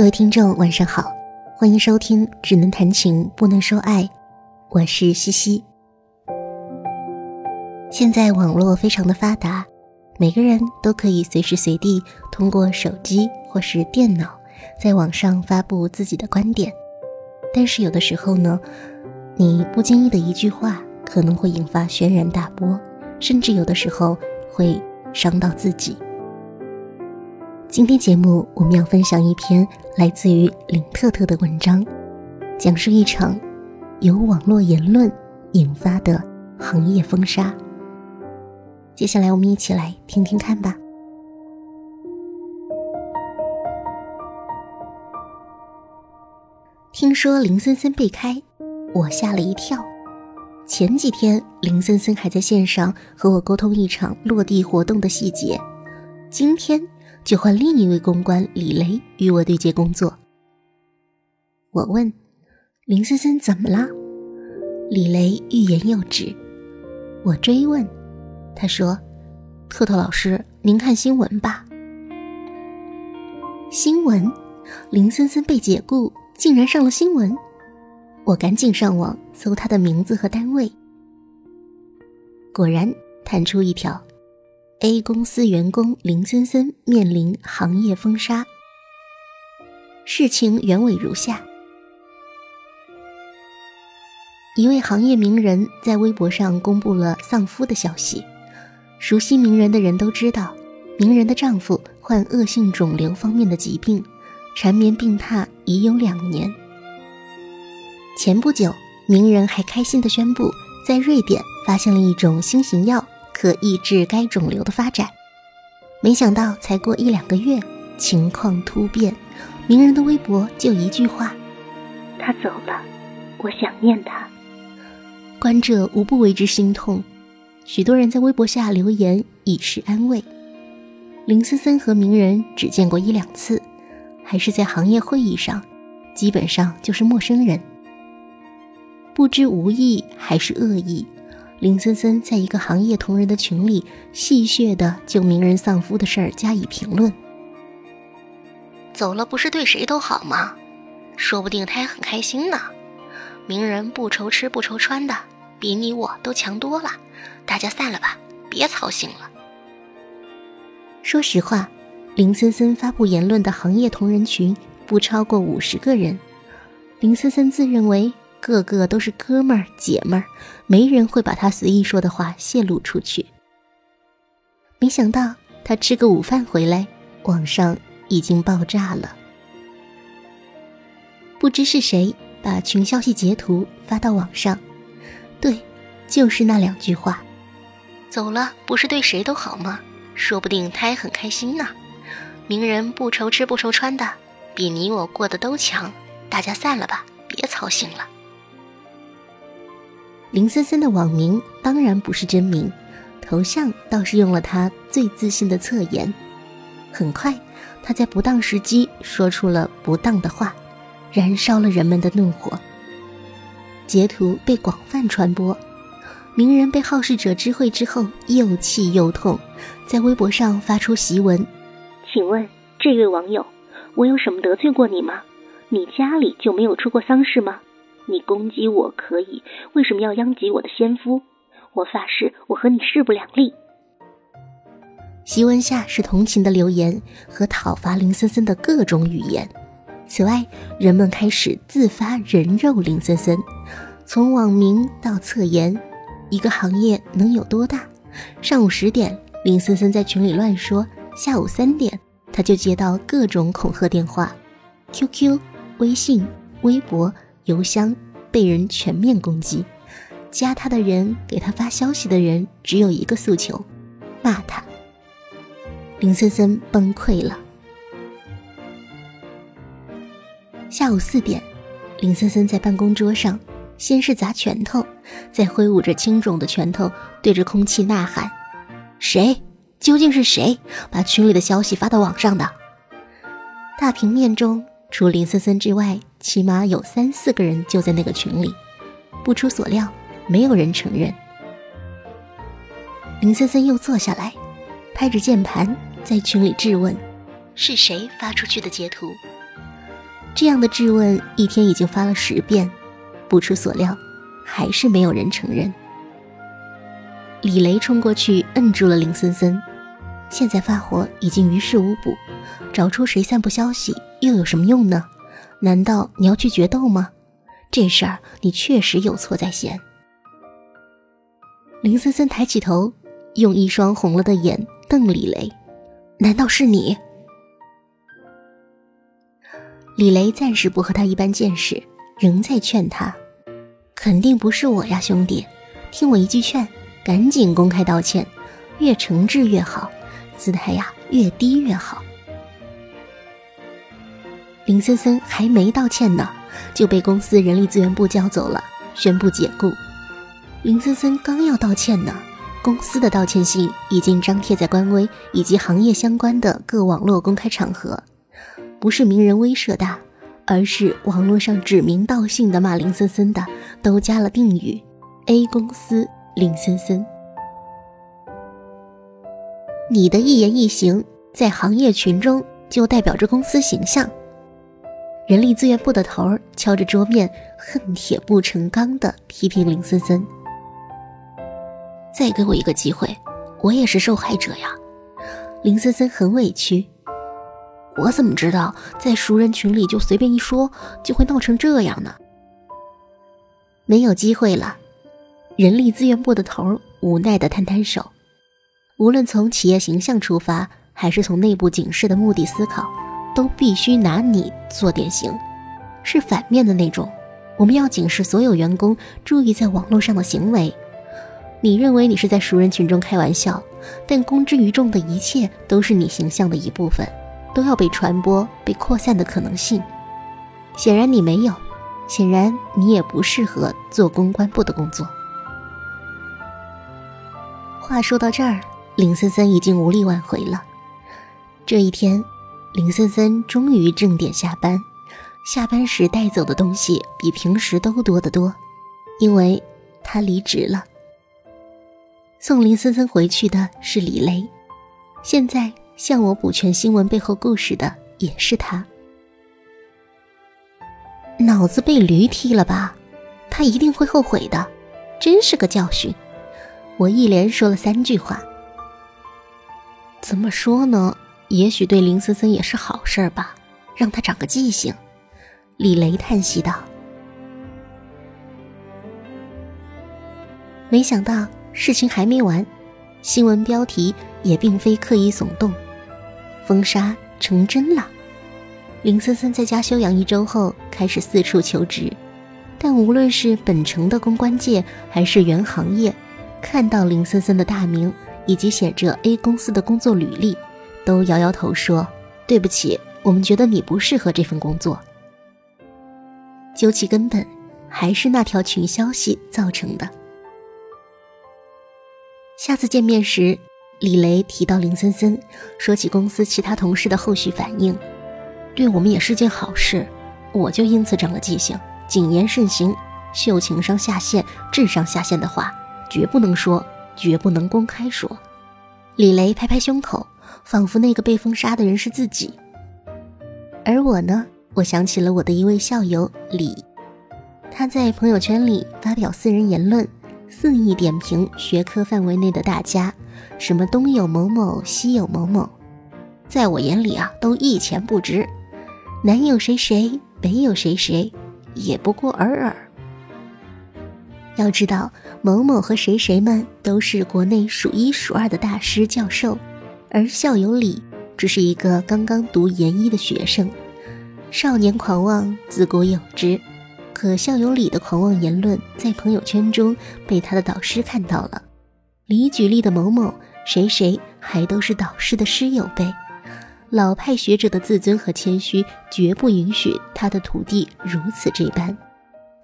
各位听众，晚上好，欢迎收听《只能谈情不能说爱》，我是西西。现在网络非常的发达，每个人都可以随时随地通过手机或是电脑在网上发布自己的观点。但是有的时候呢，你不经意的一句话可能会引发轩然大波，甚至有的时候会伤到自己。今天节目我们要分享一篇来自于林特特的文章，讲述一场由网络言论引发的行业封杀。接下来我们一起来听听看吧。听说林森森被开，我吓了一跳。前几天林森森还在线上和我沟通一场落地活动的细节，今天。就换另一位公关李雷与我对接工作。我问林森森怎么了，李雷欲言又止。我追问，他说：“特特老师，您看新闻吧。”新闻，林森森被解雇，竟然上了新闻。我赶紧上网搜他的名字和单位，果然弹出一条。A 公司员工林森森面临行业封杀。事情原委如下：一位行业名人在微博上公布了丧夫的消息。熟悉名人的人都知道，名人的丈夫患恶性肿瘤方面的疾病，缠绵病榻已有两年。前不久，名人还开心地宣布，在瑞典发现了一种新型药。可抑制该肿瘤的发展，没想到才过一两个月，情况突变，名人的微博就一句话：“他走了，我想念他。”观者无不为之心痛，许多人在微博下留言以示安慰。林森森和名人只见过一两次，还是在行业会议上，基本上就是陌生人，不知无意还是恶意。林森森在一个行业同仁的群里戏谑的就名人丧夫的事儿加以评论。走了不是对谁都好吗？说不定他也很开心呢。名人不愁吃不愁穿的，比你我都强多了。大家散了吧，别操心了。说实话，林森森发布言论的行业同仁群不超过五十个人。林森森自认为。个个都是哥们儿姐们儿，没人会把他随意说的话泄露出去。没想到他吃个午饭回来，网上已经爆炸了。不知是谁把群消息截图发到网上，对，就是那两句话：“走了不是对谁都好吗？说不定他也很开心呢。名人不愁吃不愁穿的，比你我过得都强。大家散了吧，别操心了。”林森森的网名当然不是真名，头像倒是用了他最自信的侧颜。很快，他在不当时机说出了不当的话，燃烧了人们的怒火。截图被广泛传播，名人被好事者知会之后又气又痛，在微博上发出檄文：“请问这位网友，我有什么得罪过你吗？你家里就没有出过丧事吗？”你攻击我可以，为什么要殃及我的先夫？我发誓，我和你势不两立。檄文下是同情的留言和讨伐林森森的各种语言。此外，人们开始自发人肉林森森，从网名到侧颜，一个行业能有多大？上午十点，林森森在群里乱说；下午三点，他就接到各种恐吓电话，QQ、微信、微博。邮箱被人全面攻击，加他的人给他发消息的人只有一个诉求：骂他。林森森崩溃了。下午四点，林森森在办公桌上，先是砸拳头，再挥舞着青肿的拳头对着空气呐喊：“谁？究竟是谁把群里的消息发到网上的？”大平面中。除林森森之外，起码有三四个人就在那个群里。不出所料，没有人承认。林森森又坐下来，拍着键盘在群里质问：“是谁发出去的截图？”这样的质问一天已经发了十遍，不出所料，还是没有人承认。李雷冲过去摁住了林森森，现在发火已经于事无补，找出谁散布消息又有什么用呢？难道你要去决斗吗？这事儿你确实有错在先。林森森抬起头，用一双红了的眼瞪李雷：“难道是你？”李雷暂时不和他一般见识，仍在劝他：“肯定不是我呀，兄弟，听我一句劝，赶紧公开道歉，越诚挚越好，姿态呀越低越好。”林森森还没道歉呢，就被公司人力资源部叫走了，宣布解雇。林森森刚要道歉呢，公司的道歉信已经张贴在官微以及行业相关的各网络公开场合。不是名人威慑大，而是网络上指名道姓的骂林森森的，都加了定语：A 公司林森森。你的一言一行，在行业群中就代表着公司形象。人力资源部的头儿敲着桌面，恨铁不成钢的批评林森森。再给我一个机会，我也是受害者呀！林森森很委屈。我怎么知道在熟人群里就随便一说就会闹成这样呢？没有机会了，人力资源部的头无奈的摊摊手。无论从企业形象出发，还是从内部警示的目的思考，都必须拿你做典型，是反面的那种。我们要警示所有员工注意在网络上的行为。你认为你是在熟人群中开玩笑，但公之于众的一切都是你形象的一部分。都要被传播、被扩散的可能性，显然你没有，显然你也不适合做公关部的工作。话说到这儿，林森森已经无力挽回了。这一天，林森森终于正点下班，下班时带走的东西比平时都多得多，因为他离职了。送林森森回去的是李雷，现在。向我补全新闻背后故事的也是他，脑子被驴踢了吧？他一定会后悔的，真是个教训。我一连说了三句话，怎么说呢？也许对林森森也是好事吧，让他长个记性。李雷叹息道：“没想到事情还没完，新闻标题也并非刻意耸动。”封杀成真了。林森森在家休养一周后，开始四处求职。但无论是本城的公关界，还是原行业，看到林森森的大名以及写着 A 公司的工作履历，都摇摇头说：“对不起，我们觉得你不适合这份工作。”究其根本，还是那条群消息造成的。下次见面时。李雷提到林森森，说起公司其他同事的后续反应，对我们也是件好事。我就因此长了记性，谨言慎行。秀情商下线、智商下线的话，绝不能说，绝不能公开说。李雷拍拍胸口，仿佛那个被封杀的人是自己。而我呢，我想起了我的一位校友李，他在朋友圈里发表私人言论，肆意点评学科范围内的大家。什么东有某某，西有某某，在我眼里啊，都一钱不值。南有谁谁，北有谁谁，也不过尔尔。要知道，某某和谁谁们都是国内数一数二的大师教授，而校友李只是一个刚刚读研一的学生。少年狂妄，自古有之。可校友李的狂妄言论在朋友圈中被他的导师看到了。李举例的某某。谁谁还都是导师的师友辈，老派学者的自尊和谦虚绝不允许他的徒弟如此这般。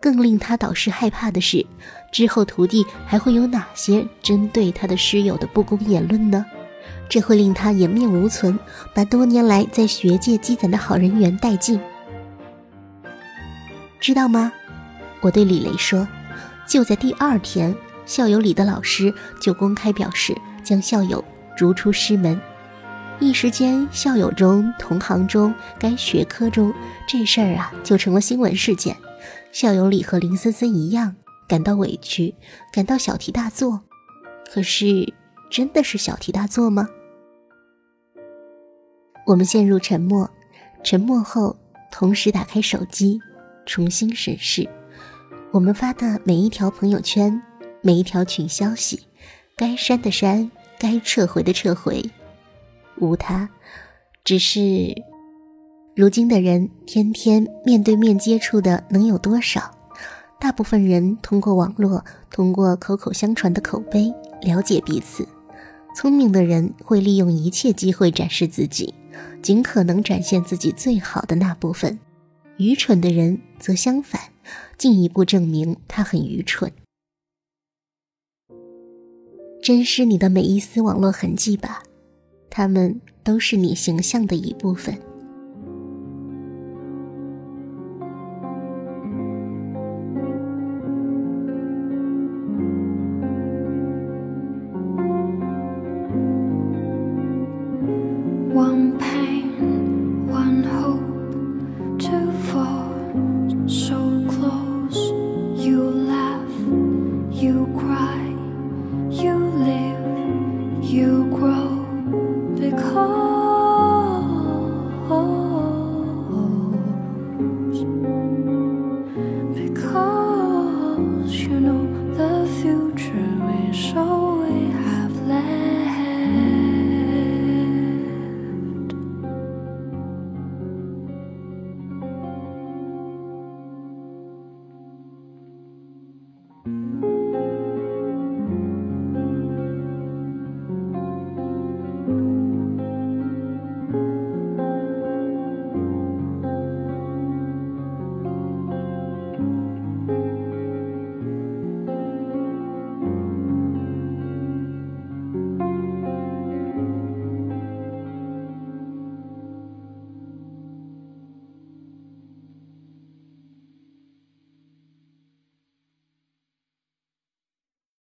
更令他导师害怕的是，之后徒弟还会有哪些针对他的师友的不公言论呢？这会令他颜面无存，把多年来在学界积攒的好人缘殆尽。知道吗？我对李雷说，就在第二天，校友里的老师就公开表示。将校友逐出师门，一时间，校友中、同行中、该学科中，这事儿啊就成了新闻事件。校友里和林森森一样，感到委屈，感到小题大做。可是，真的是小题大做吗？我们陷入沉默，沉默后，同时打开手机，重新审视我们发的每一条朋友圈，每一条群消息，该删的删，该撤回的撤回。无他，只是，如今的人天天面对面接触的能有多少？大部分人通过网络，通过口口相传的口碑了解彼此。聪明的人会利用一切机会展示自己，尽可能展现自己最好的那部分。愚蠢的人则相反，进一步证明他很愚蠢。珍视你的每一丝网络痕迹吧。他们都是你形象的一部分。One pain, one hope, two fall so close. You laugh, you cry, you live, you grow because because you know the future is so